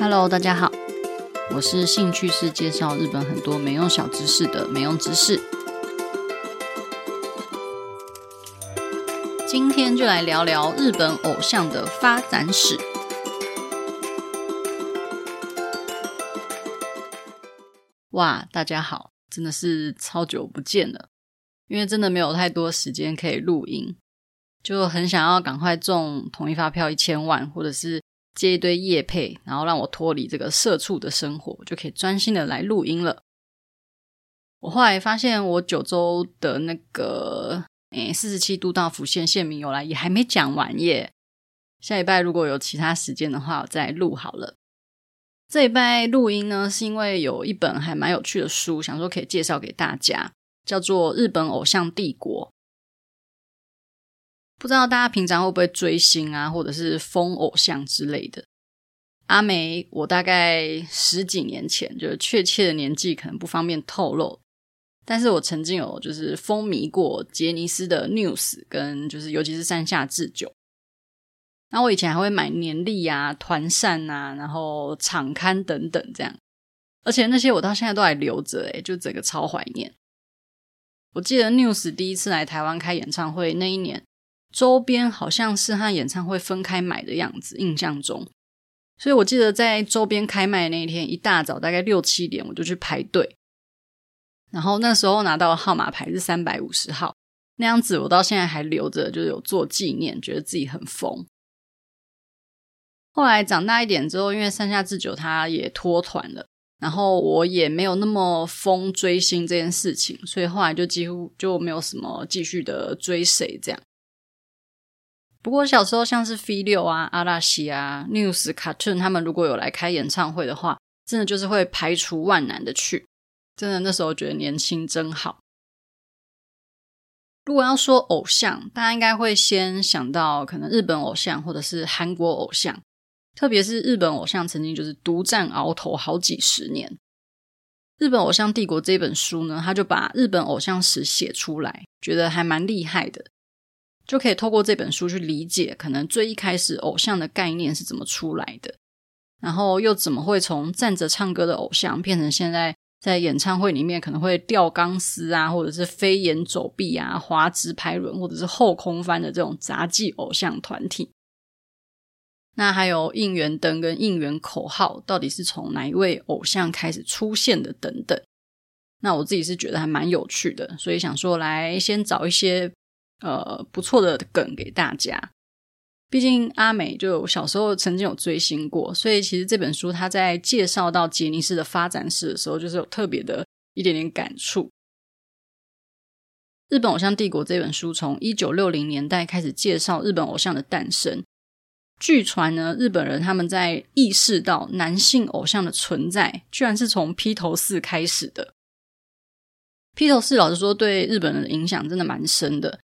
Hello，大家好，我是兴趣是介绍日本很多没用小知识的没用知识。今天就来聊聊日本偶像的发展史。哇，大家好，真的是超久不见了，因为真的没有太多时间可以录音，就很想要赶快中统一发票一千万，或者是。接一堆夜配，然后让我脱离这个社畜的生活，就可以专心的来录音了。我后来发现，我九州的那个诶四十七都道府县县民由来也还没讲完耶。下礼拜如果有其他时间的话，我再录好了。这一拜录音呢，是因为有一本还蛮有趣的书，想说可以介绍给大家，叫做《日本偶像帝国》。不知道大家平常会不会追星啊，或者是疯偶像之类的？阿梅，我大概十几年前，就是确切的年纪可能不方便透露，但是我曾经有就是风靡过杰尼斯的 News，跟就是尤其是山下智久。那我以前还会买年历啊、团扇啊，然后场刊等等这样，而且那些我到现在都还留着，诶，就整个超怀念。我记得 News 第一次来台湾开演唱会那一年。周边好像是和演唱会分开买的样子，印象中，所以我记得在周边开卖那一天一大早，大概六七点我就去排队，然后那时候拿到的号码牌是三百五十号，那样子我到现在还留着，就是有做纪念，觉得自己很疯。后来长大一点之后，因为山下智久他也脱团了，然后我也没有那么疯追星这件事情，所以后来就几乎就没有什么继续的追谁这样。不过小时候像是 V6 啊、阿拉西啊、News、Cartoon 他们如果有来开演唱会的话，真的就是会排除万难的去。真的那时候觉得年轻真好。如果要说偶像，大家应该会先想到可能日本偶像或者是韩国偶像，特别是日本偶像曾经就是独占鳌头好几十年。《日本偶像帝国》这本书呢，他就把日本偶像史写出来，觉得还蛮厉害的。就可以透过这本书去理解，可能最一开始偶像的概念是怎么出来的，然后又怎么会从站着唱歌的偶像变成现在在演唱会里面可能会吊钢丝啊，或者是飞檐走壁啊、滑直排轮，或者是后空翻的这种杂技偶像团体。那还有应援灯跟应援口号到底是从哪一位偶像开始出现的等等。那我自己是觉得还蛮有趣的，所以想说来先找一些。呃，不错的梗给大家。毕竟阿美就小时候曾经有追星过，所以其实这本书他在介绍到杰尼斯的发展史的时候，就是有特别的一点点感触。《日本偶像帝国》这本书从一九六零年代开始介绍日本偶像的诞生。据传呢，日本人他们在意识到男性偶像的存在，居然是从披头四开始的。披头四老实说，对日本人的影响真的蛮深的。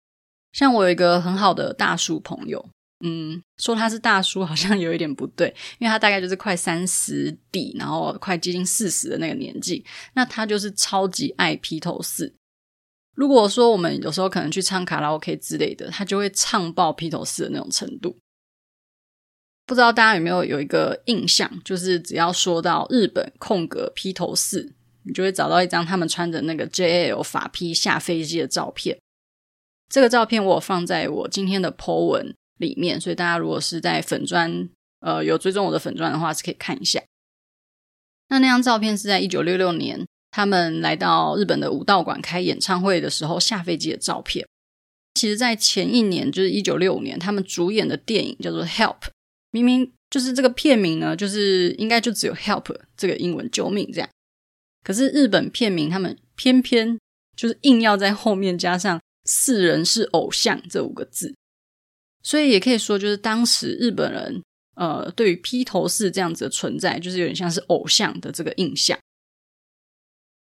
像我有一个很好的大叔朋友，嗯，说他是大叔好像有一点不对，因为他大概就是快三十底，然后快接近四十的那个年纪。那他就是超级爱披头四。如果说我们有时候可能去唱卡拉 OK 之类的，他就会唱爆披头四的那种程度。不知道大家有没有有一个印象，就是只要说到日本空格披头四，你就会找到一张他们穿着那个 JL 法披下飞机的照片。这个照片我放在我今天的 po 文里面，所以大家如果是在粉专，呃，有追踪我的粉专的话，是可以看一下。那那张照片是在一九六六年，他们来到日本的武道馆开演唱会的时候下飞机的照片。其实，在前一年，就是一九六五年，他们主演的电影叫做《Help》，明明就是这个片名呢，就是应该就只有 “Help” 这个英文“救命”这样，可是日本片名他们偏偏就是硬要在后面加上。四人是偶像这五个字，所以也可以说，就是当时日本人呃，对于披头士这样子的存在，就是有点像是偶像的这个印象。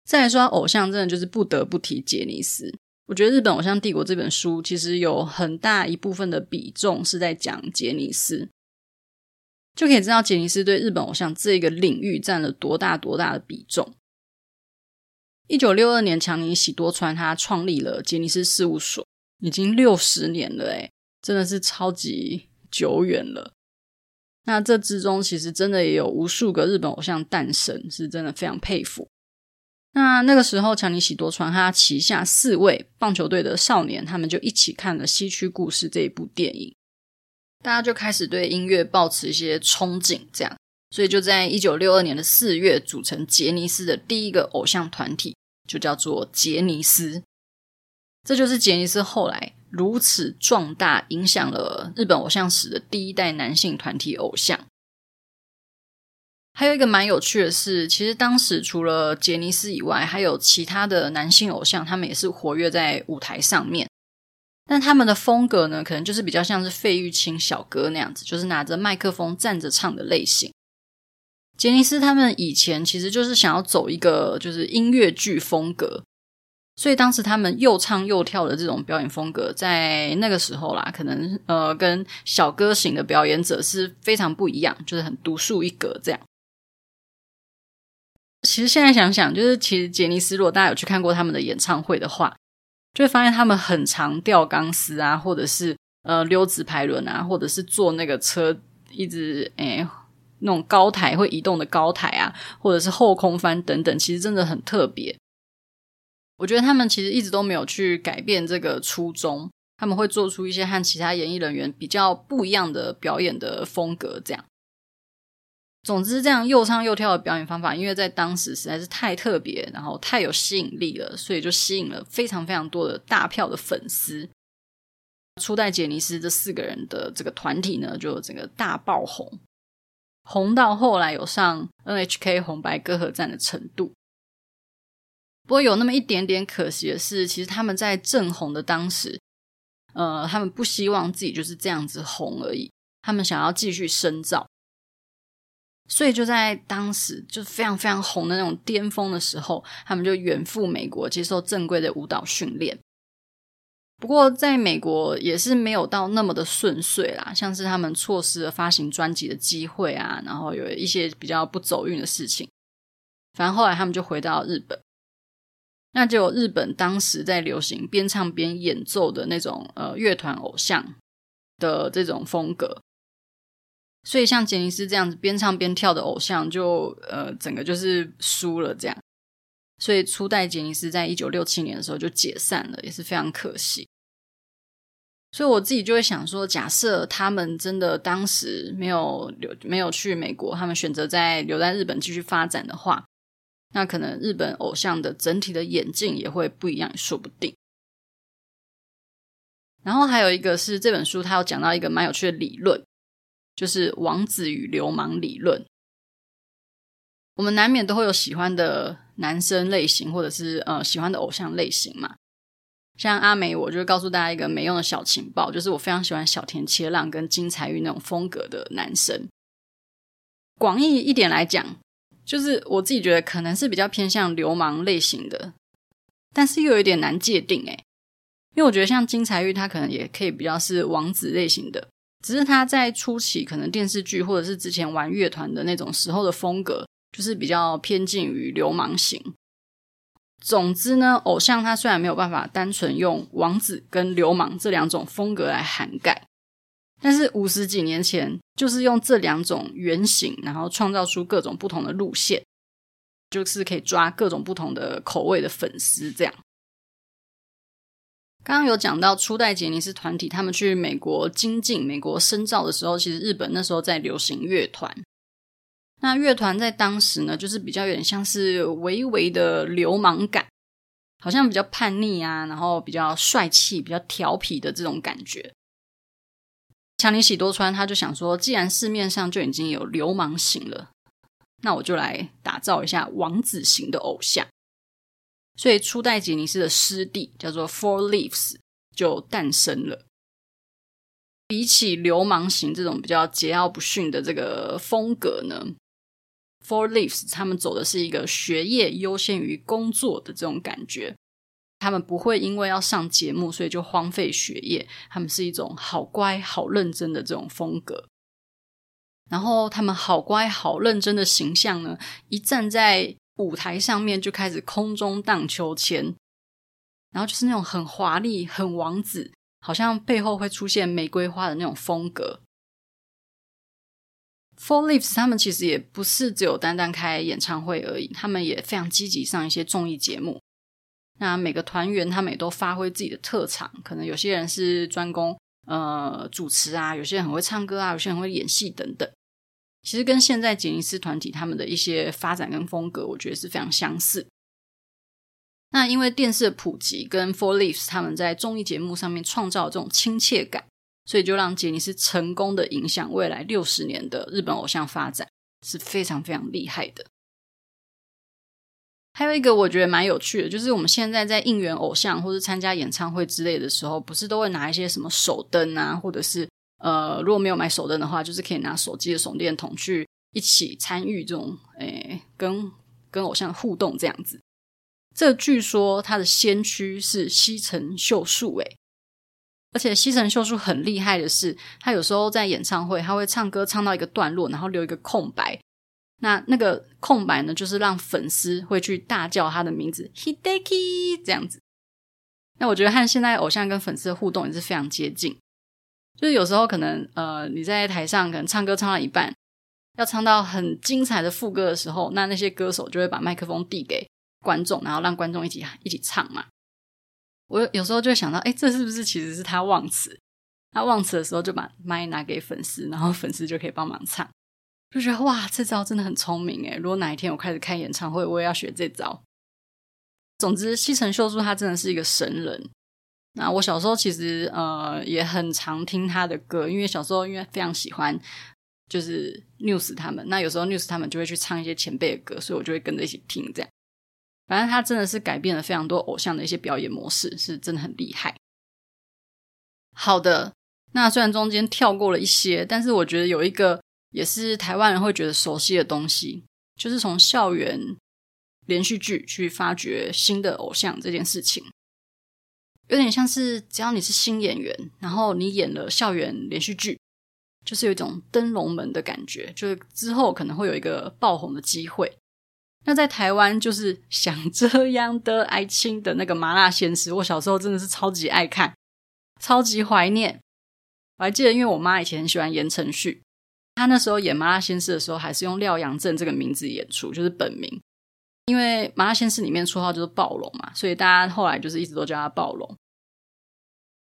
再来说偶像，真的就是不得不提杰尼斯。我觉得《日本偶像帝国》这本书其实有很大一部分的比重是在讲杰尼斯，就可以知道杰尼斯对日本偶像这个领域占了多大多大的比重。一九六二年，强尼喜多川他创立了杰尼斯事务所，已经六十年了，诶，真的是超级久远了。那这之中其实真的也有无数个日本偶像诞生，是真的非常佩服。那那个时候，强尼喜多川他旗下四位棒球队的少年，他们就一起看了《西区故事》这一部电影，大家就开始对音乐抱持一些憧憬，这样，所以就在一九六二年的四月，组成杰尼斯的第一个偶像团体，就叫做杰尼斯。这就是杰尼斯后来如此壮大，影响了日本偶像史的第一代男性团体偶像。还有一个蛮有趣的是，其实当时除了杰尼斯以外，还有其他的男性偶像，他们也是活跃在舞台上面。但他们的风格呢，可能就是比较像是费玉清小哥那样子，就是拿着麦克风站着唱的类型。杰尼斯他们以前其实就是想要走一个就是音乐剧风格，所以当时他们又唱又跳的这种表演风格，在那个时候啦，可能呃跟小歌型的表演者是非常不一样，就是很独树一格这样。其实现在想想，就是其实杰尼斯，如果大家有去看过他们的演唱会的话，就会发现他们很常吊钢丝啊，或者是呃溜直排轮啊，或者是坐那个车一直诶那种高台会移动的高台啊，或者是后空翻等等，其实真的很特别。我觉得他们其实一直都没有去改变这个初衷，他们会做出一些和其他演艺人员比较不一样的表演的风格，这样。总之，这样又唱又跳的表演方法，因为在当时实在是太特别，然后太有吸引力了，所以就吸引了非常非常多的大票的粉丝。初代杰尼斯这四个人的这个团体呢，就整个大爆红，红到后来有上 NHK 红白歌合战的程度。不过有那么一点点可惜的是，其实他们在正红的当时，呃，他们不希望自己就是这样子红而已，他们想要继续深造。所以就在当时，就非常非常红的那种巅峰的时候，他们就远赴美国接受正规的舞蹈训练。不过在美国也是没有到那么的顺遂啦，像是他们错失了发行专辑的机会啊，然后有一些比较不走运的事情。反正后来他们就回到日本，那就日本当时在流行边唱边演奏的那种呃乐团偶像的这种风格。所以像杰尼斯这样子边唱边跳的偶像，就呃整个就是输了这样。所以初代杰尼斯在一九六七年的时候就解散了，也是非常可惜。所以我自己就会想说，假设他们真的当时没有留，没有去美国，他们选择在留在日本继续发展的话，那可能日本偶像的整体的演进也会不一样，说不定。然后还有一个是这本书，它有讲到一个蛮有趣的理论。就是王子与流氓理论。我们难免都会有喜欢的男生类型，或者是呃喜欢的偶像类型嘛。像阿美，我就告诉大家一个没用的小情报，就是我非常喜欢小田切让跟金彩玉那种风格的男生。广义一点来讲，就是我自己觉得可能是比较偏向流氓类型的，但是又有点难界定诶，因为我觉得像金财玉，他可能也可以比较是王子类型的。只是他在初期可能电视剧或者是之前玩乐团的那种时候的风格，就是比较偏近于流氓型。总之呢，偶像他虽然没有办法单纯用王子跟流氓这两种风格来涵盖，但是五十几年前就是用这两种原型，然后创造出各种不同的路线，就是可以抓各种不同的口味的粉丝这样。刚刚有讲到初代杰尼斯团体，他们去美国精进、美国深造的时候，其实日本那时候在流行乐团。那乐团在当时呢，就是比较有点像是微微的流氓感，好像比较叛逆啊，然后比较帅气、比较调皮的这种感觉。强尼喜多川他就想说，既然市面上就已经有流氓型了，那我就来打造一下王子型的偶像。所以初代杰尼斯的师弟叫做 Four Leaves 就诞生了。比起流氓型这种比较桀骜不驯的这个风格呢，Four Leaves 他们走的是一个学业优先于工作的这种感觉。他们不会因为要上节目，所以就荒废学业。他们是一种好乖、好认真的这种风格。然后他们好乖、好认真的形象呢，一站在舞台上面就开始空中荡秋千，然后就是那种很华丽、很王子，好像背后会出现玫瑰花的那种风格。Four Leaves 他们其实也不是只有单单开演唱会而已，他们也非常积极上一些综艺节目。那每个团员他们也都发挥自己的特长，可能有些人是专攻呃主持啊，有些人很会唱歌啊，有些人会演戏等等。其实跟现在杰尼斯团体他们的一些发展跟风格，我觉得是非常相似。那因为电视的普及跟 Four Leaves 他们在综艺节目上面创造这种亲切感，所以就让杰尼斯成功的影响未来六十年的日本偶像发展，是非常非常厉害的。还有一个我觉得蛮有趣的，就是我们现在在应援偶像或者参加演唱会之类的时候，不是都会拿一些什么手灯啊，或者是呃，如果没有买手灯的话，就是可以拿手机的手电筒去一起参与这种诶，跟跟偶像互动这样子。这据说他的先驱是西城秀树，诶，而且西城秀树很厉害的是，他有时候在演唱会，他会唱歌唱到一个段落，然后留一个空白。那那个空白呢，就是让粉丝会去大叫他的名字 Hideki 这样子。那我觉得和现在偶像跟粉丝的互动也是非常接近。就是有时候可能呃你在台上可能唱歌唱到一半，要唱到很精彩的副歌的时候，那那些歌手就会把麦克风递给观众，然后让观众一起一起唱嘛。我有时候就会想到，哎，这是不是其实是他忘词？他忘词的时候就把麦拿给粉丝，然后粉丝就可以帮忙唱。就觉得哇，这招真的很聪明哎！如果哪一天我开始开演唱会，我也要学这招。总之，西城秀树他真的是一个神人。那我小时候其实呃也很常听他的歌，因为小时候因为非常喜欢就是 News 他们，那有时候 News 他们就会去唱一些前辈的歌，所以我就会跟着一起听这样。反正他真的是改变了非常多偶像的一些表演模式，是真的很厉害。好的，那虽然中间跳过了一些，但是我觉得有一个。也是台湾人会觉得熟悉的东西，就是从校园连续剧去发掘新的偶像这件事情，有点像是只要你是新演员，然后你演了校园连续剧，就是有一种登龙门的感觉，就是之后可能会有一个爆红的机会。那在台湾就是想这样的爱情的那个麻辣鲜师，我小时候真的是超级爱看，超级怀念。我还记得，因为我妈以前很喜欢言承旭。他那时候演《麻辣鲜师》的时候，还是用廖阳正这个名字演出，就是本名。因为《麻辣鲜师》里面绰号就是暴龙嘛，所以大家后来就是一直都叫他暴龙。《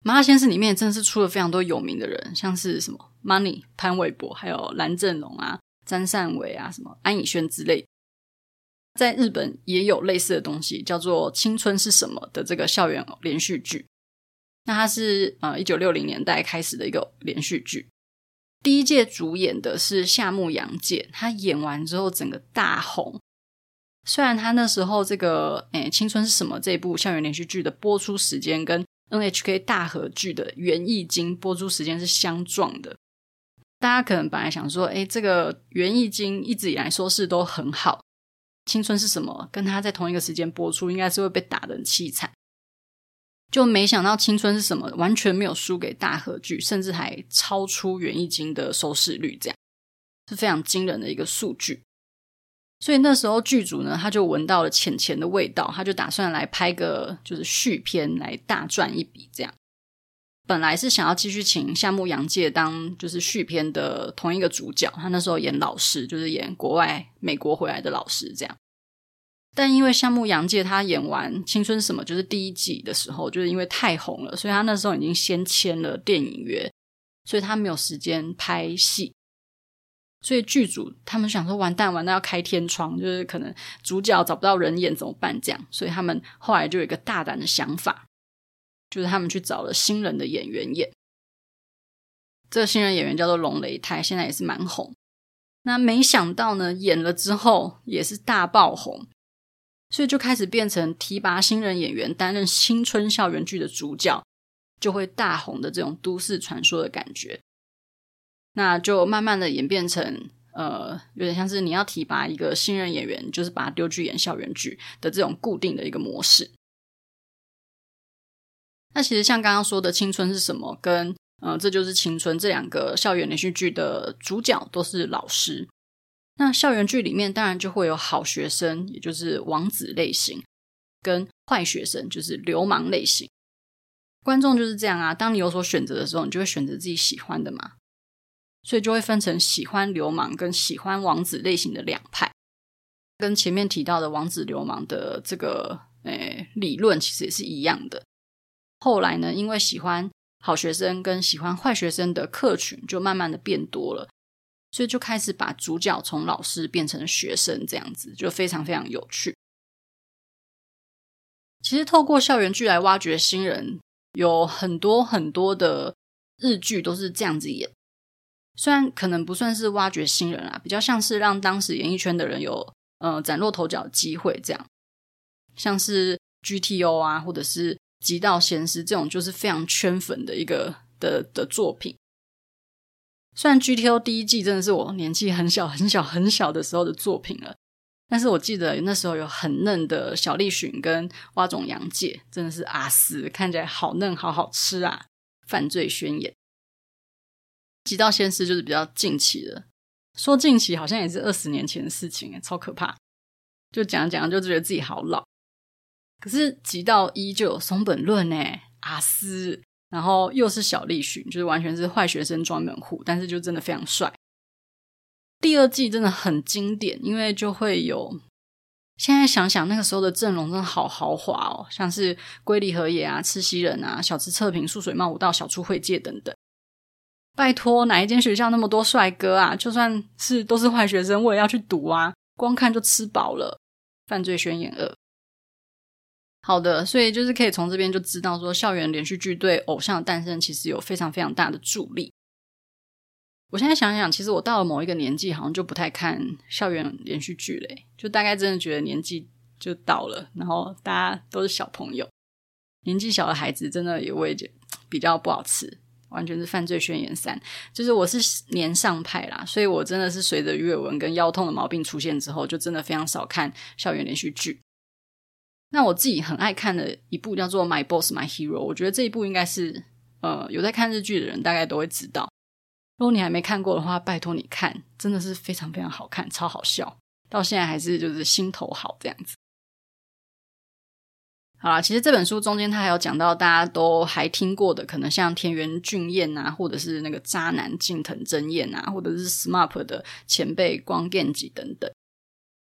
麻辣鲜师》里面真的是出了非常多有名的人，像是什么 Money、潘玮柏，还有蓝正龙啊、詹善伟啊、什么安以轩之类。在日本也有类似的东西，叫做《青春是什么》的这个校园连续剧。那它是呃一九六零年代开始的一个连续剧。第一届主演的是夏目洋介，他演完之后整个大红。虽然他那时候这个诶《青春是什么》这部校园连续剧的播出时间跟 NHK 大河剧的《源义经》播出时间是相撞的，大家可能本来想说，诶这个《源义经》一直以来收视都很好，《青春是什么》跟他在同一个时间播出，应该是会被打的很凄惨。就没想到青春是什么，完全没有输给大河剧，甚至还超出《源义经》的收视率，这样是非常惊人的一个数据。所以那时候剧组呢，他就闻到了钱钱的味道，他就打算来拍个就是续篇来大赚一笔。这样本来是想要继续请夏目洋介当就是续篇的同一个主角，他那时候演老师，就是演国外美国回来的老师这样。但因为夏目洋介他演完《青春什么》就是第一季的时候，就是因为太红了，所以他那时候已经先签了电影约，所以他没有时间拍戏。所以剧组他们想说，完蛋完蛋，要开天窗，就是可能主角找不到人演怎么办？这样，所以他们后来就有一个大胆的想法，就是他们去找了新人的演员演。这个新人演员叫做龙雷泰，现在也是蛮红。那没想到呢，演了之后也是大爆红。所以就开始变成提拔新人演员担任青春校园剧的主角，就会大红的这种都市传说的感觉。那就慢慢的演变成，呃，有点像是你要提拔一个新人演员，就是把他丢去演校园剧的这种固定的一个模式。那其实像刚刚说的《青春是什么》跟呃《这就是青春》这两个校园连续剧的主角都是老师。那校园剧里面当然就会有好学生，也就是王子类型，跟坏学生，就是流氓类型。观众就是这样啊，当你有所选择的时候，你就会选择自己喜欢的嘛。所以就会分成喜欢流氓跟喜欢王子类型的两派。跟前面提到的王子流氓的这个诶理论其实也是一样的。后来呢，因为喜欢好学生跟喜欢坏学生的客群就慢慢的变多了，所以就开始把主角从老师变成学生，这样子就非常非常有趣。其实透过校园剧来挖掘新人，有很多很多的日剧都是这样子演。虽然可能不算是挖掘新人啊，比较像是让当时演艺圈的人有呃崭露头角的机会，这样。像是 GTO 啊，或者是《极道鲜师》这种，就是非常圈粉的一个的的作品。虽然 GTO 第一季真的是我年纪很小很小很小的时候的作品了。但是我记得那时候有很嫩的小栗旬跟蛙种洋介，真的是阿斯，看起来好嫩，好好吃啊！犯罪宣言，极道鲜师就是比较近期的，说近期好像也是二十年前的事情，超可怕。就讲讲就觉得自己好老。可是极道一就有松本论呢，阿斯，然后又是小栗旬，就是完全是坏学生专门户，但是就真的非常帅。第二季真的很经典，因为就会有现在想想那个时候的阵容真的好豪华哦，像是龟梨和也啊、赤西仁啊、小池测评、素水茂武道、小出惠介等等。拜托，哪一间学校那么多帅哥啊？就算是都是坏学生，我也要去读啊！光看就吃饱了。犯罪宣言二，好的，所以就是可以从这边就知道说，校园连续剧对偶像的诞生其实有非常非常大的助力。我现在想想，其实我到了某一个年纪，好像就不太看校园连续剧嘞，就大概真的觉得年纪就到了，然后大家都是小朋友，年纪小的孩子真的也会比较不好吃，完全是犯罪宣言三，就是我是年上派啦，所以我真的是随着鱼尾纹跟腰痛的毛病出现之后，就真的非常少看校园连续剧。那我自己很爱看的一部叫做《My Boss My Hero》，我觉得这一部应该是呃有在看日剧的人大概都会知道。如果你还没看过的话，拜托你看，真的是非常非常好看，超好笑，到现在还是就是心头好这样子。好啦，其实这本书中间他还有讲到大家都还听过的，可能像田园俊彦啊，或者是那个渣男近藤真彦啊，或者是 SMAP 的前辈光源氏等等。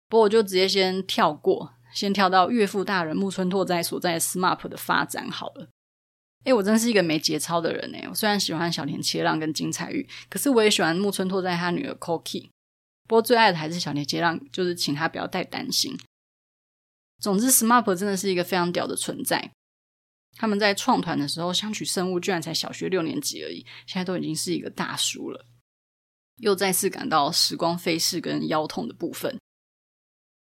不过我就直接先跳过，先跳到岳父大人木村拓哉所在 SMAP 的发展好了。哎，我真是一个没节操的人哎！我虽然喜欢小田切让跟金彩玉，可是我也喜欢木村拓哉他女儿 Koki。不过最爱的还是小田切让，就是请他不要太担心。总之，SMAP 真的是一个非常屌的存在。他们在创团的时候，相取生物居然才小学六年级而已，现在都已经是一个大叔了。又再次感到时光飞逝跟腰痛的部分。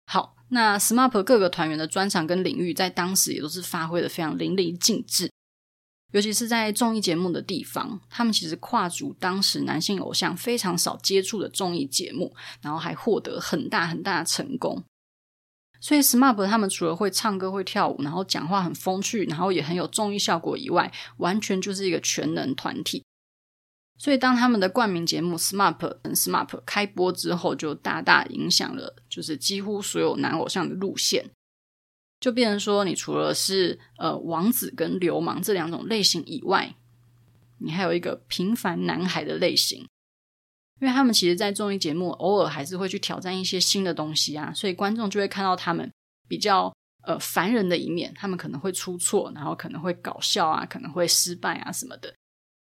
好，那 SMAP 各个团员的专长跟领域，在当时也都是发挥的非常淋漓尽致。尤其是在综艺节目的地方，他们其实跨足当时男性偶像非常少接触的综艺节目，然后还获得很大很大的成功。所以，SMAP 他们除了会唱歌、会跳舞，然后讲话很风趣，然后也很有综艺效果以外，完全就是一个全能团体。所以，当他们的冠名节目 SMAP 跟 SMAP 开播之后，就大大影响了，就是几乎所有男偶像的路线。就变成说，你除了是呃王子跟流氓这两种类型以外，你还有一个平凡男孩的类型，因为他们其实，在综艺节目偶尔还是会去挑战一些新的东西啊，所以观众就会看到他们比较呃凡人的一面，他们可能会出错，然后可能会搞笑啊，可能会失败啊什么的，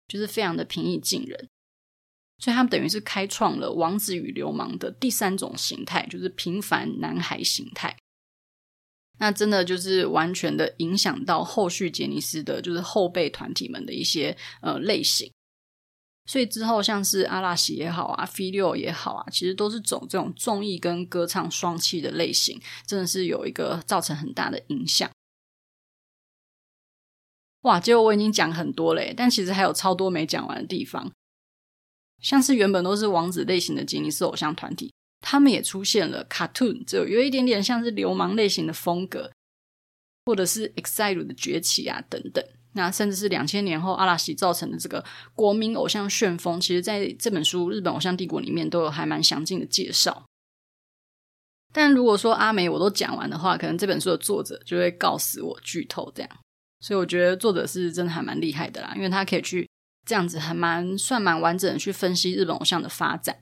就是非常的平易近人，所以他们等于是开创了王子与流氓的第三种形态，就是平凡男孩形态。那真的就是完全的影响到后续杰尼斯的，就是后辈团体们的一些呃类型。所以之后像是阿拉西也好啊，V 六也好啊，其实都是走这种综艺跟歌唱双栖的类型，真的是有一个造成很大的影响。哇，结果我已经讲很多嘞，但其实还有超多没讲完的地方，像是原本都是王子类型的杰尼斯偶像团体。他们也出现了 KAT-TUN，就有一点点像是流氓类型的风格，或者是 EXILE 的崛起啊等等。那甚至是两千年后阿拉西造成的这个国民偶像旋风，其实在这本书《日本偶像帝国》里面都有还蛮详尽的介绍。但如果说阿美我都讲完的话，可能这本书的作者就会告死我剧透这样。所以我觉得作者是真的还蛮厉害的啦，因为他可以去这样子还蛮算蛮完整的去分析日本偶像的发展，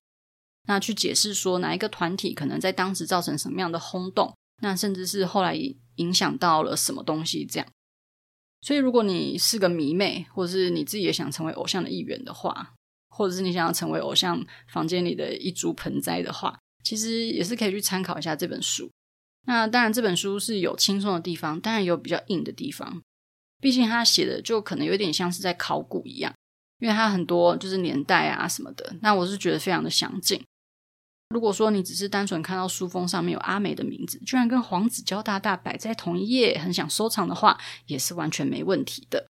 那去解释说哪一个团体可能在当时造成什么样的轰动，那甚至是后来影响到了什么东西这样。所以如果你是个迷妹，或者是你自己也想成为偶像的一员的话，或者是你想要成为偶像房间里的一株盆栽的话，其实也是可以去参考一下这本书。那当然，这本书是有轻松的地方，当然也有比较硬的地方。毕竟他写的就可能有点像是在考古一样，因为他很多就是年代啊什么的。那我是觉得非常的详尽。如果说你只是单纯看到书封上面有阿美的名字，居然跟黄子佼大大摆在同一页，很想收藏的话，也是完全没问题的。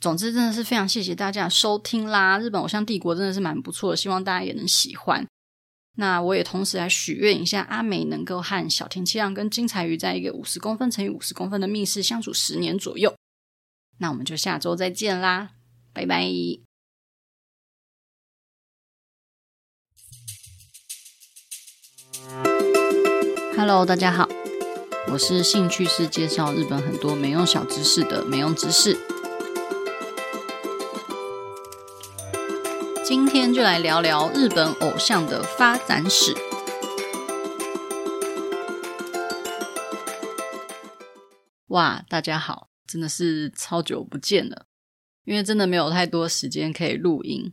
总之，真的是非常谢谢大家收听啦！日本偶像帝国真的是蛮不错的，希望大家也能喜欢。那我也同时来许愿一下，阿美能够和小田切让跟金彩鱼在一个五十公分乘以五十公分的密室相处十年左右。那我们就下周再见啦，拜拜！Hello，大家好，我是兴趣是介绍日本很多没用小知识的没用知识。就来聊聊日本偶像的发展史。哇，大家好，真的是超久不见了，因为真的没有太多时间可以录音，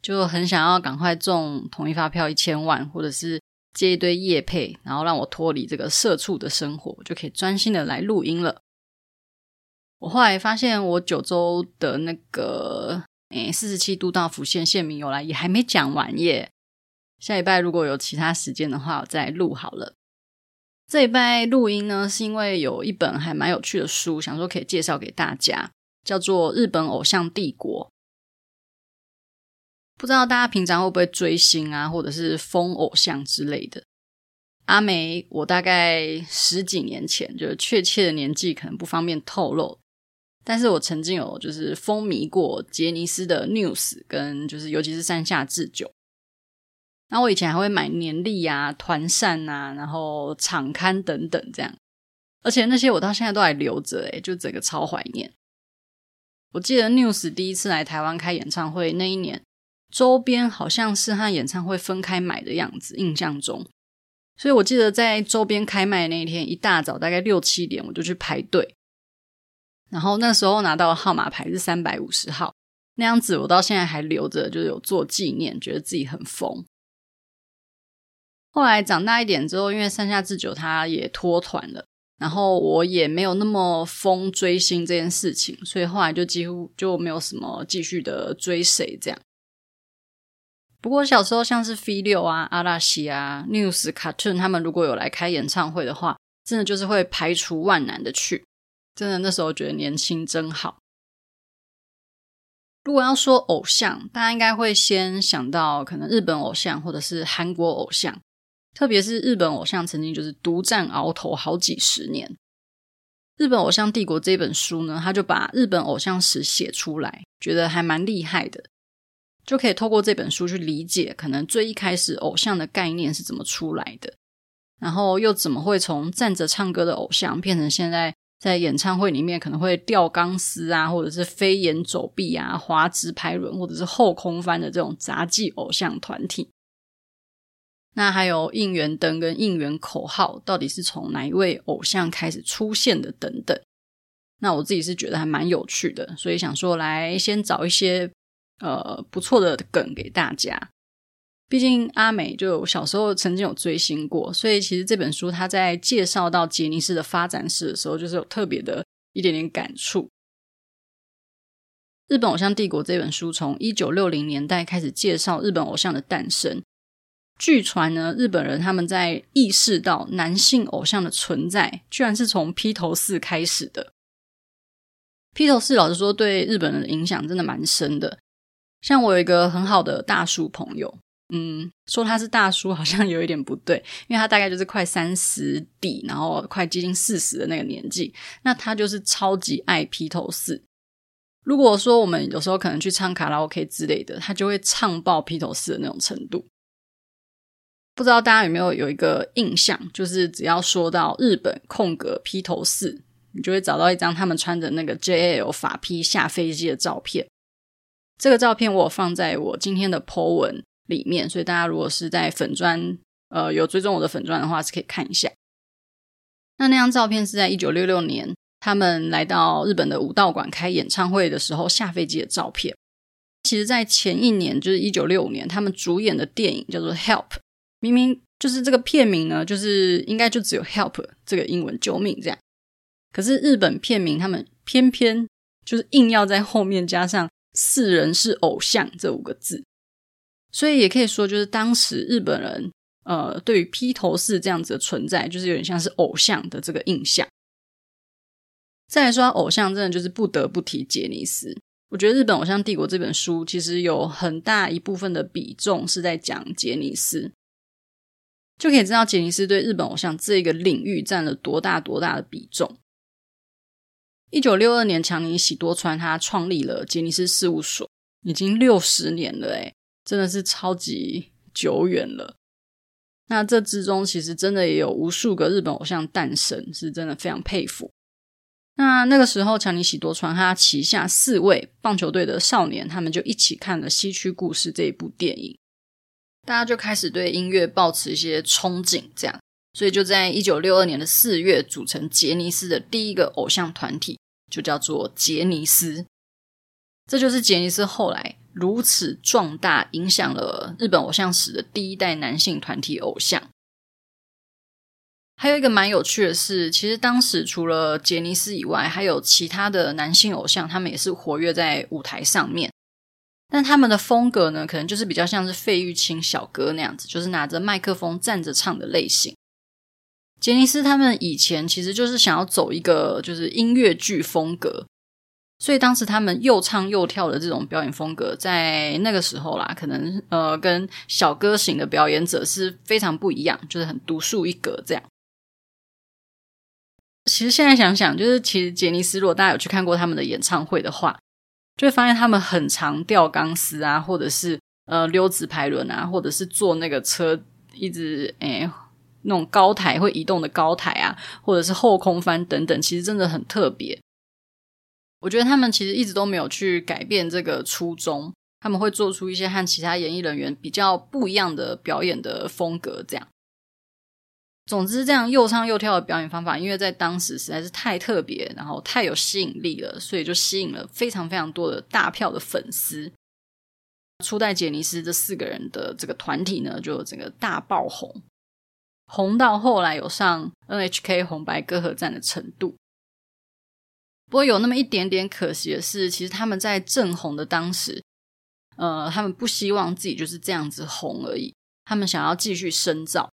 就很想要赶快中统一发票一千万，或者是接一堆业配，然后让我脱离这个社畜的生活，就可以专心的来录音了。我后来发现，我九州的那个。诶，四十七度到府县县民由来也还没讲完耶。下礼拜如果有其他时间的话，我再录好了。这一拜录音呢，是因为有一本还蛮有趣的书，想说可以介绍给大家，叫做《日本偶像帝国》。不知道大家平常会不会追星啊，或者是疯偶像之类的？阿梅，我大概十几年前，就是确切的年纪可能不方便透露。但是我曾经有就是风靡过杰尼斯的 News，跟就是尤其是山下智久。然后我以前还会买年历啊、团扇啊，然后场刊等等这样。而且那些我到现在都还留着，诶，就整个超怀念。我记得 News 第一次来台湾开演唱会那一年，周边好像是和演唱会分开买的样子，印象中。所以我记得在周边开卖那一天一大早，大概六七点我就去排队。然后那时候拿到的号码牌是三百五十号，那样子我到现在还留着，就是有做纪念，觉得自己很疯。后来长大一点之后，因为山下智久他也脱团了，然后我也没有那么疯追星这件事情，所以后来就几乎就没有什么继续的追谁这样。不过小时候像是 V6 啊、阿拉西啊、News、KAT-TUN 他们如果有来开演唱会的话，真的就是会排除万难的去。真的，那时候觉得年轻真好。如果要说偶像，大家应该会先想到可能日本偶像或者是韩国偶像，特别是日本偶像曾经就是独占鳌头好几十年。《日本偶像帝国》这本书呢，他就把日本偶像史写出来，觉得还蛮厉害的，就可以透过这本书去理解可能最一开始偶像的概念是怎么出来的，然后又怎么会从站着唱歌的偶像变成现在。在演唱会里面可能会吊钢丝啊，或者是飞檐走壁啊，滑直排轮，或者是后空翻的这种杂技偶像团体。那还有应援灯跟应援口号，到底是从哪一位偶像开始出现的等等。那我自己是觉得还蛮有趣的，所以想说来先找一些呃不错的梗给大家。毕竟阿美就小时候曾经有追星过，所以其实这本书他在介绍到杰尼斯的发展史的时候，就是有特别的一点点感触。《日本偶像帝国》这本书从一九六零年代开始介绍日本偶像的诞生。据传呢，日本人他们在意识到男性偶像的存在，居然是从披头四开始的。披头四老实说，对日本人的影响真的蛮深的。像我有一个很好的大叔朋友。嗯，说他是大叔好像有一点不对，因为他大概就是快三十底，然后快接近四十的那个年纪。那他就是超级爱披头四。如果说我们有时候可能去唱卡拉 OK 之类的，他就会唱爆披头四的那种程度。不知道大家有没有有一个印象，就是只要说到日本空格披头四，你就会找到一张他们穿着那个 J L 法披下飞机的照片。这个照片我放在我今天的 po 文里面，所以大家如果是在粉专呃有追踪我的粉专的话，是可以看一下。那那张照片是在一九六六年他们来到日本的武道馆开演唱会的时候下飞机的照片。其实，在前一年，就是一九六五年，他们主演的电影叫做《Help》，明明就是这个片名呢，就是应该就只有 “Help” 这个英文“救命”这样。可是日本片名他们偏偏就是硬要在后面加上“四人是偶像”这五个字，所以也可以说，就是当时日本人呃对于披头士这样子的存在，就是有点像是偶像的这个印象。再来说偶像，真的就是不得不提杰尼斯。我觉得《日本偶像帝国》这本书其实有很大一部分的比重是在讲杰尼斯，就可以知道杰尼斯对日本偶像这个领域占了多大多大的比重。一九六二年，强尼喜多川他创立了杰尼斯事务所，已经六十年了，诶，真的是超级久远了。那这之中其实真的也有无数个日本偶像诞生，是真的非常佩服。那那个时候，强尼喜多川他旗下四位棒球队的少年，他们就一起看了《西区故事》这一部电影，大家就开始对音乐抱持一些憧憬，这样，所以就在一九六二年的四月，组成杰尼斯的第一个偶像团体，就叫做杰尼斯。这就是杰尼斯后来如此壮大，影响了日本偶像史的第一代男性团体偶像。还有一个蛮有趣的是，其实当时除了杰尼斯以外，还有其他的男性偶像，他们也是活跃在舞台上面。但他们的风格呢，可能就是比较像是费玉清小哥那样子，就是拿着麦克风站着唱的类型。杰尼斯他们以前其实就是想要走一个就是音乐剧风格，所以当时他们又唱又跳的这种表演风格，在那个时候啦，可能呃跟小歌型的表演者是非常不一样，就是很独树一格这样。其实现在想想，就是其实杰尼斯，如果大家有去看过他们的演唱会的话，就会发现他们很常吊钢丝啊，或者是呃溜直排轮啊，或者是坐那个车一直诶那种高台会移动的高台啊，或者是后空翻等等，其实真的很特别。我觉得他们其实一直都没有去改变这个初衷，他们会做出一些和其他演艺人员比较不一样的表演的风格，这样。总之，这样又唱又跳的表演方法，因为在当时实在是太特别，然后太有吸引力了，所以就吸引了非常非常多的大票的粉丝。初代杰尼斯这四个人的这个团体呢，就整个大爆红，红到后来有上 NHK 红白歌合战的程度。不过有那么一点点可惜的是，其实他们在正红的当时，呃，他们不希望自己就是这样子红而已，他们想要继续深造。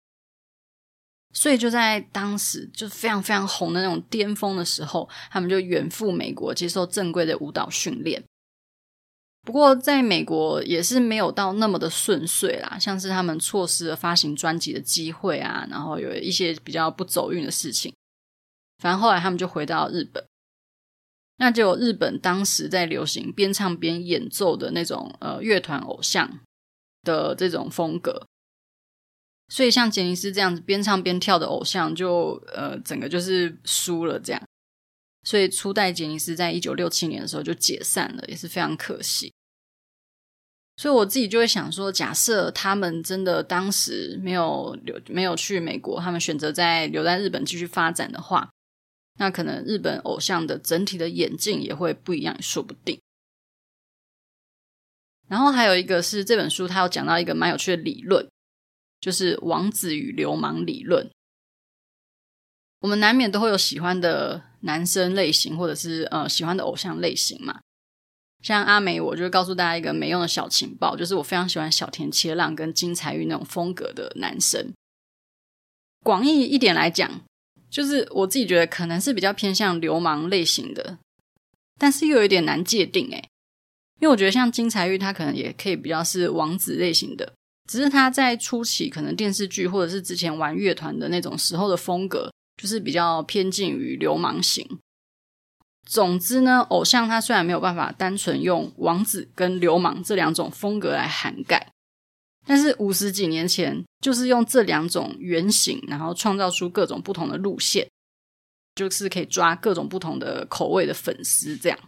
所以就在当时就非常非常红的那种巅峰的时候，他们就远赴美国接受正规的舞蹈训练。不过在美国也是没有到那么的顺遂啦，像是他们错失了发行专辑的机会啊，然后有一些比较不走运的事情。反正后来他们就回到日本，那就日本当时在流行边唱边演奏的那种呃乐团偶像的这种风格。所以，像杰尼斯这样子边唱边跳的偶像就，就呃，整个就是输了这样。所以，初代杰尼斯在一九六七年的时候就解散了，也是非常可惜。所以，我自己就会想说，假设他们真的当时没有留，没有去美国，他们选择在留在日本继续发展的话，那可能日本偶像的整体的眼镜也会不一样，也说不定。然后还有一个是这本书，它有讲到一个蛮有趣的理论。就是王子与流氓理论。我们难免都会有喜欢的男生类型，或者是呃喜欢的偶像类型嘛。像阿美，我就告诉大家一个没用的小情报，就是我非常喜欢小田切浪跟金彩玉那种风格的男生。广义一点来讲，就是我自己觉得可能是比较偏向流氓类型的，但是又有点难界定诶，因为我觉得像金彩玉，他可能也可以比较是王子类型的。只是他在初期可能电视剧或者是之前玩乐团的那种时候的风格，就是比较偏近于流氓型。总之呢，偶像他虽然没有办法单纯用王子跟流氓这两种风格来涵盖，但是五十几年前就是用这两种原型，然后创造出各种不同的路线，就是可以抓各种不同的口味的粉丝这样。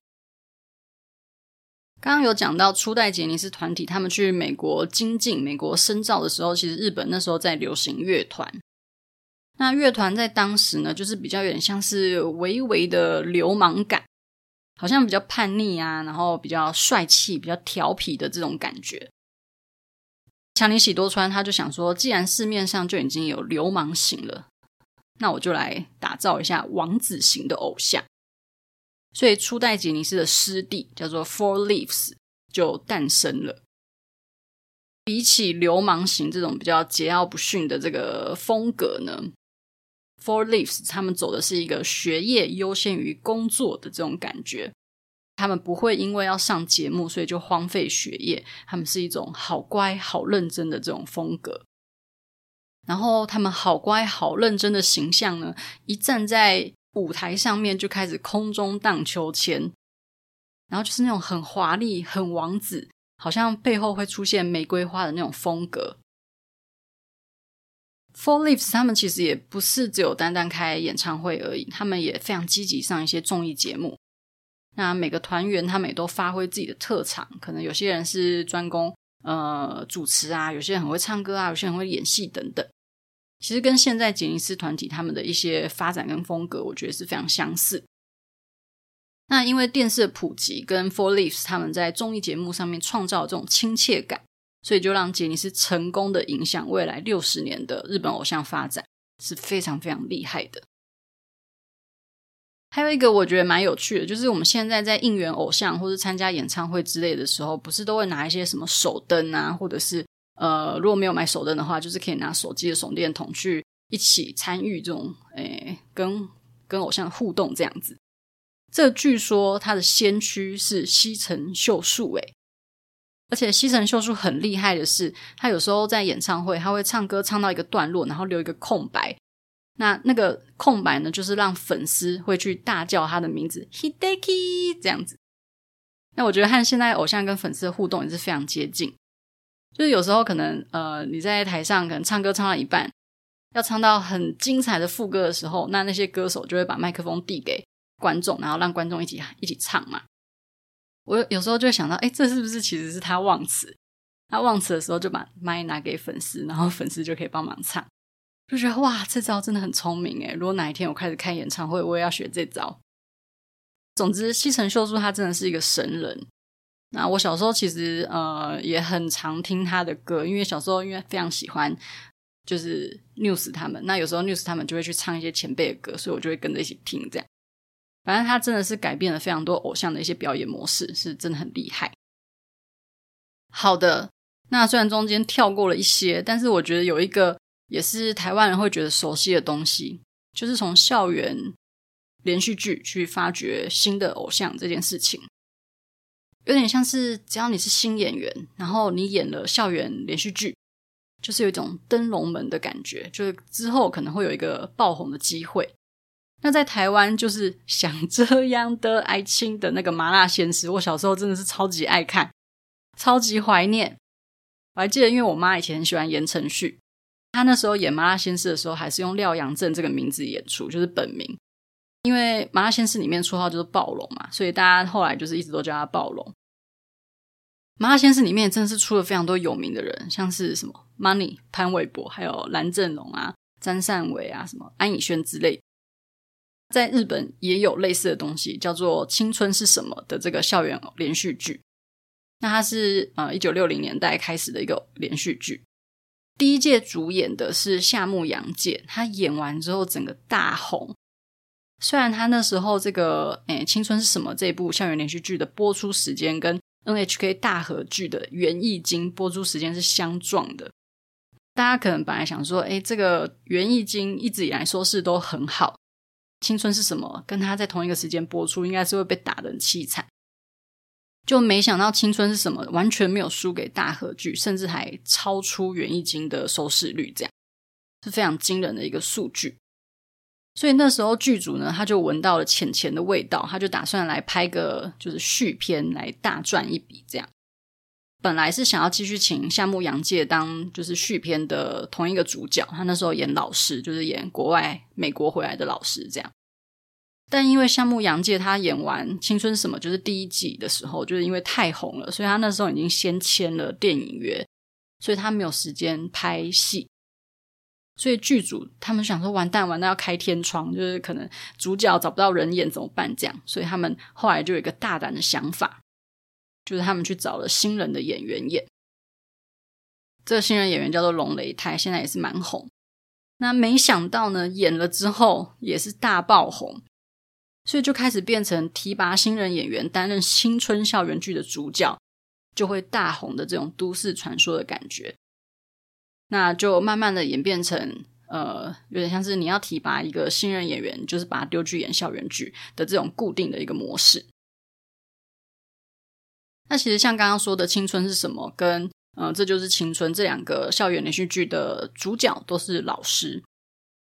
刚刚有讲到初代杰尼斯团体，他们去美国精进、美国深造的时候，其实日本那时候在流行乐团。那乐团在当时呢，就是比较有点像是微微的流氓感，好像比较叛逆啊，然后比较帅气、比较调皮的这种感觉。强尼喜多川他就想说，既然市面上就已经有流氓型了，那我就来打造一下王子型的偶像。所以初代杰尼斯的师弟叫做 Four Leaves 就诞生了。比起流氓型这种比较桀骜不驯的这个风格呢，Four Leaves 他们走的是一个学业优先于工作的这种感觉。他们不会因为要上节目，所以就荒废学业。他们是一种好乖、好认真的这种风格。然后他们好乖、好认真的形象呢，一站在舞台上面就开始空中荡秋千，然后就是那种很华丽、很王子，好像背后会出现玫瑰花的那种风格。Four Leaves 他们其实也不是只有单单开演唱会而已，他们也非常积极上一些综艺节目。那每个团员他们也都发挥自己的特长，可能有些人是专攻呃主持啊，有些人很会唱歌啊，有些人会演戏等等。其实跟现在杰尼斯团体他们的一些发展跟风格，我觉得是非常相似。那因为电视的普及跟 Four Leaves 他们在综艺节目上面创造这种亲切感，所以就让杰尼斯成功的影响未来六十年的日本偶像发展，是非常非常厉害的。还有一个我觉得蛮有趣的，就是我们现在在应援偶像或是参加演唱会之类的时候，不是都会拿一些什么手灯啊，或者是。呃，如果没有买手灯的话，就是可以拿手机的手电筒去一起参与这种，诶，跟跟偶像互动这样子。这据说他的先驱是西城秀树，诶，而且西城秀树很厉害的是，他有时候在演唱会，他会唱歌唱到一个段落，然后留一个空白。那那个空白呢，就是让粉丝会去大叫他的名字，Hideki 这样子。那我觉得和现在偶像跟粉丝的互动也是非常接近。就是有时候可能呃，你在台上可能唱歌唱到一半，要唱到很精彩的副歌的时候，那那些歌手就会把麦克风递给观众，然后让观众一起一起唱嘛。我有时候就会想到，哎，这是不是其实是他忘词？他忘词的时候就把麦拿给粉丝，然后粉丝就可以帮忙唱。就觉得哇，这招真的很聪明诶。如果哪一天我开始开演唱会，我也要学这招。总之，西城秀树他真的是一个神人。那我小时候其实呃也很常听他的歌，因为小时候因为非常喜欢就是 News 他们，那有时候 News 他们就会去唱一些前辈的歌，所以我就会跟着一起听这样。反正他真的是改变了非常多偶像的一些表演模式，是真的很厉害。好的，那虽然中间跳过了一些，但是我觉得有一个也是台湾人会觉得熟悉的东西，就是从校园连续剧去发掘新的偶像这件事情。有点像是，只要你是新演员，然后你演了校园连续剧，就是有一种登龙门的感觉，就是之后可能会有一个爆红的机会。那在台湾，就是想这样的爱情的那个麻辣鲜师，我小时候真的是超级爱看，超级怀念。我还记得，因为我妈以前很喜欢言承旭，他那时候演麻辣鲜师的时候，还是用廖阳正这个名字演出，就是本名。因为《麻辣鲜师》里面绰号就是暴龙嘛，所以大家后来就是一直都叫他暴龙。《麻辣鲜师》里面真的是出了非常多有名的人，像是什么 Money 潘玮柏，还有蓝正龙啊、詹善伟啊、什么安以轩之类。在日本也有类似的东西，叫做《青春是什么》的这个校园连续剧。那它是呃一九六零年代开始的一个连续剧，第一届主演的是夏目洋介，他演完之后整个大红。虽然他那时候这个诶，青春是什么这部校园连续剧的播出时间跟 NHK 大河剧的《园艺经》播出时间是相撞的，大家可能本来想说，诶，这个《园艺经》一直以来收视都很好，青春是什么跟他在同一个时间播出，应该是会被打的凄惨，就没想到青春是什么完全没有输给大和剧，甚至还超出《缘艺经》的收视率，这样是非常惊人的一个数据。所以那时候剧组呢，他就闻到了钱钱的味道，他就打算来拍个就是续篇来大赚一笔。这样，本来是想要继续请夏目洋介当就是续篇的同一个主角，他那时候演老师，就是演国外美国回来的老师这样。但因为相木洋介他演完《青春什么》就是第一季的时候，就是因为太红了，所以他那时候已经先签了电影约，所以他没有时间拍戏。所以剧组他们想说，完蛋完蛋，要开天窗，就是可能主角找不到人演怎么办？这样，所以他们后来就有一个大胆的想法，就是他们去找了新人的演员演。这个新人演员叫做龙雷泰，现在也是蛮红。那没想到呢，演了之后也是大爆红。所以就开始变成提拔新人演员担任青春校园剧的主角，就会大红的这种都市传说的感觉。那就慢慢的演变成，呃，有点像是你要提拔一个新人演员，就是把他丢去演校园剧的这种固定的一个模式。那其实像刚刚说的青春是什么，跟呃这就是青春这两个校园连续剧的主角都是老师。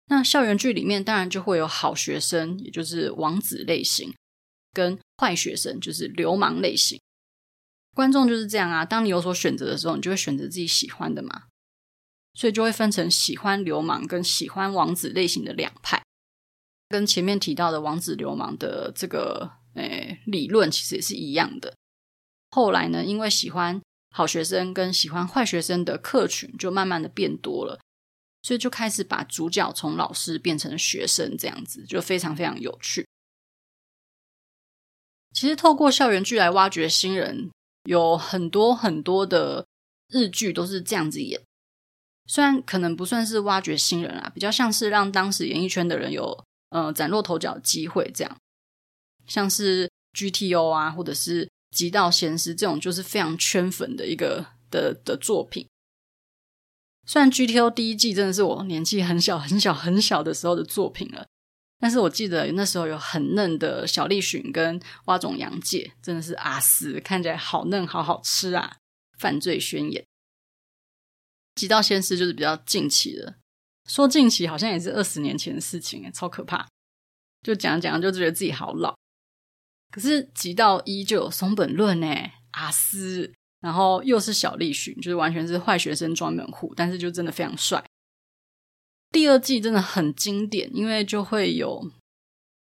那校园剧里面当然就会有好学生，也就是王子类型，跟坏学生，就是流氓类型。观众就是这样啊，当你有所选择的时候，你就会选择自己喜欢的嘛。所以就会分成喜欢流氓跟喜欢王子类型的两派。跟前面提到的王子流氓的这个诶理论其实也是一样的。后来呢，因为喜欢好学生跟喜欢坏学生的客群就慢慢的变多了。所以就开始把主角从老师变成学生，这样子就非常非常有趣。其实透过校园剧来挖掘新人，有很多很多的日剧都是这样子演。虽然可能不算是挖掘新人啊，比较像是让当时演艺圈的人有呃崭露头角的机会，这样。像是 GTO 啊，或者是极道鲜师这种，就是非常圈粉的一个的的作品。虽然 GTO 第一季真的是我年纪很小很小很小的时候的作品了，但是我记得那时候有很嫩的小栗旬跟蛙种洋介，真的是阿斯，看起来好嫩好好吃啊！犯罪宣言，极道鲜师就是比较近期的，说近期好像也是二十年前的事情，超可怕！就讲讲就觉得自己好老，可是极道一就有松本论呢，阿斯。然后又是小栗旬，就是完全是坏学生专门户，但是就真的非常帅。第二季真的很经典，因为就会有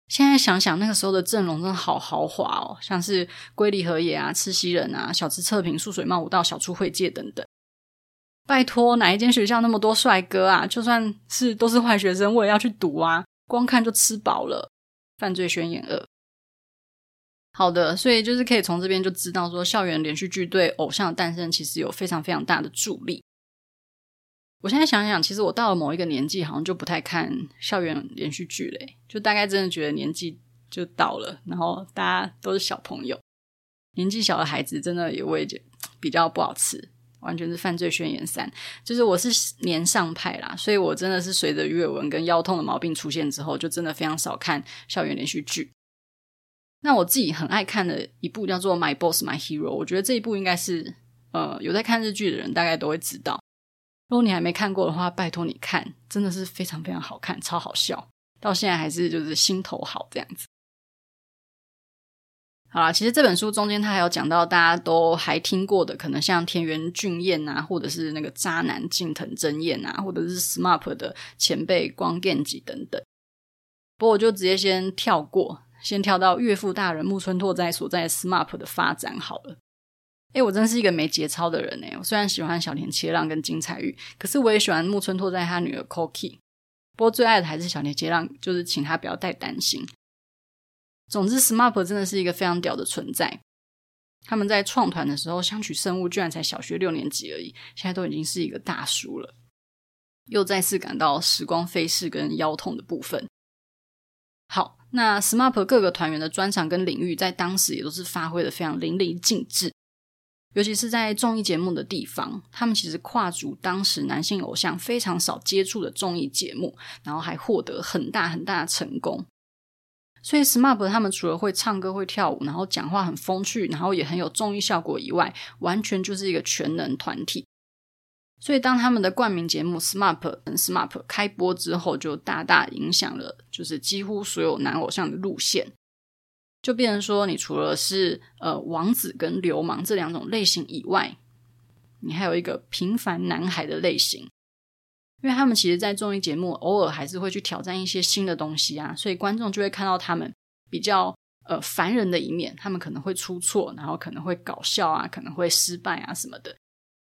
现在想想那个时候的阵容真的好豪华哦，像是龟梨和也啊、赤西仁啊、小池测评、素水茂武道、小出惠介等等。拜托，哪一间学校那么多帅哥啊？就算是都是坏学生，我也要去读啊！光看就吃饱了。犯罪宣言二。好的，所以就是可以从这边就知道说，校园连续剧对偶像的诞生其实有非常非常大的助力。我现在想想，其实我到了某一个年纪，好像就不太看校园连续剧嘞，就大概真的觉得年纪就到了，然后大家都是小朋友，年纪小的孩子真的也会比较不好吃，完全是犯罪宣言三。就是我是年上派啦，所以我真的是随着鱼尾纹跟腰痛的毛病出现之后，就真的非常少看校园连续剧。那我自己很爱看的一部叫做《My Boss My Hero》，我觉得这一部应该是呃有在看日剧的人大概都会知道。如果你还没看过的话，拜托你看，真的是非常非常好看，超好笑，到现在还是就是心头好这样子。好啦，其实这本书中间他还有讲到大家都还听过的，可能像田园俊彦啊，或者是那个渣男近藤真彦啊，或者是 SMAP 的前辈光源氏等等。不过我就直接先跳过。先跳到岳父大人木村拓哉所在 SMAP 的发展好了。诶，我真是一个没节操的人诶，我虽然喜欢小田切让跟金彩玉，可是我也喜欢木村拓哉他女儿 Koki。不过最爱的还是小田切让，就是请他不要太担心。总之，SMAP 真的是一个非常屌的存在。他们在创团的时候，相取生物居然才小学六年级而已，现在都已经是一个大叔了。又再次感到时光飞逝跟腰痛的部分。好。那 SMAP 各个团员的专长跟领域，在当时也都是发挥的非常淋漓尽致，尤其是在综艺节目的地方，他们其实跨足当时男性偶像非常少接触的综艺节目，然后还获得很大很大的成功。所以 SMAP 他们除了会唱歌、会跳舞，然后讲话很风趣，然后也很有综艺效果以外，完全就是一个全能团体。所以，当他们的冠名节目《SMAP》跟《SMAP》开播之后，就大大影响了，就是几乎所有男偶像的路线，就变成说，你除了是呃王子跟流氓这两种类型以外，你还有一个平凡男孩的类型，因为他们其实，在综艺节目偶尔还是会去挑战一些新的东西啊，所以观众就会看到他们比较呃烦人的一面，他们可能会出错，然后可能会搞笑啊，可能会失败啊什么的，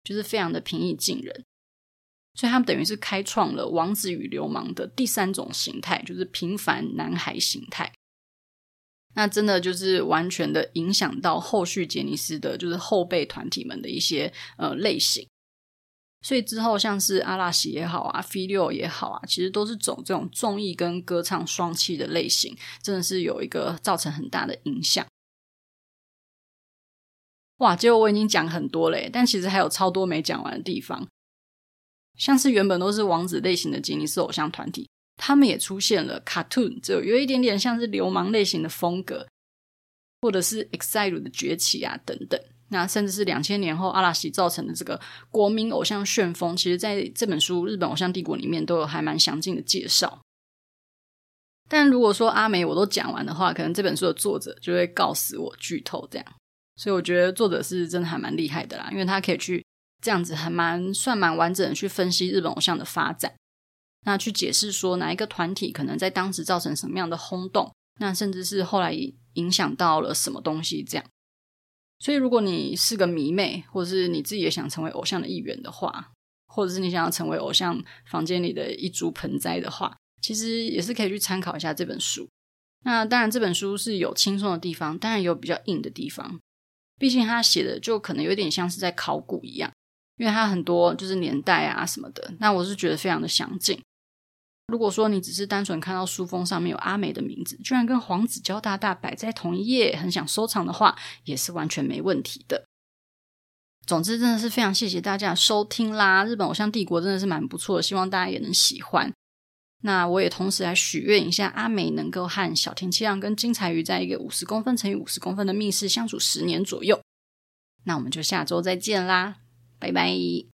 就是非常的平易近人。所以他们等于是开创了王子与流氓的第三种形态，就是平凡男孩形态。那真的就是完全的影响到后续杰尼斯的，就是后辈团体们的一些呃类型。所以之后像是阿拉西也好啊，F6 也好啊，其实都是走这种综艺跟歌唱双栖的类型，真的是有一个造成很大的影响。哇，结果我已经讲很多嘞，但其实还有超多没讲完的地方。像是原本都是王子类型的吉尼斯偶像团体。他们也出现了 cartoon，就有一点点像是流氓类型的风格，或者是 EXILE 的崛起啊等等。那甚至是两千年后阿拉西造成的这个国民偶像旋风，其实在这本书《日本偶像帝国》里面都有还蛮详尽的介绍。但如果说阿美我都讲完的话，可能这本书的作者就会告死我剧透这样。所以我觉得作者是真的还蛮厉害的啦，因为他可以去这样子还蛮算蛮完整的去分析日本偶像的发展。那去解释说哪一个团体可能在当时造成什么样的轰动，那甚至是后来影响到了什么东西这样。所以如果你是个迷妹，或者是你自己也想成为偶像的一员的话，或者是你想要成为偶像房间里的一株盆栽的话，其实也是可以去参考一下这本书。那当然这本书是有轻松的地方，当然有比较硬的地方。毕竟他写的就可能有点像是在考古一样，因为他很多就是年代啊什么的。那我是觉得非常的详尽。如果说你只是单纯看到书封上面有阿美的名字，居然跟黄子佼大大摆在同一页，很想收藏的话，也是完全没问题的。总之，真的是非常谢谢大家收听啦！日本偶像帝国真的是蛮不错的，希望大家也能喜欢。那我也同时来许愿一下，阿美能够和小田切让跟金彩鱼在一个五十公分乘以五十公分的密室相处十年左右。那我们就下周再见啦，拜拜。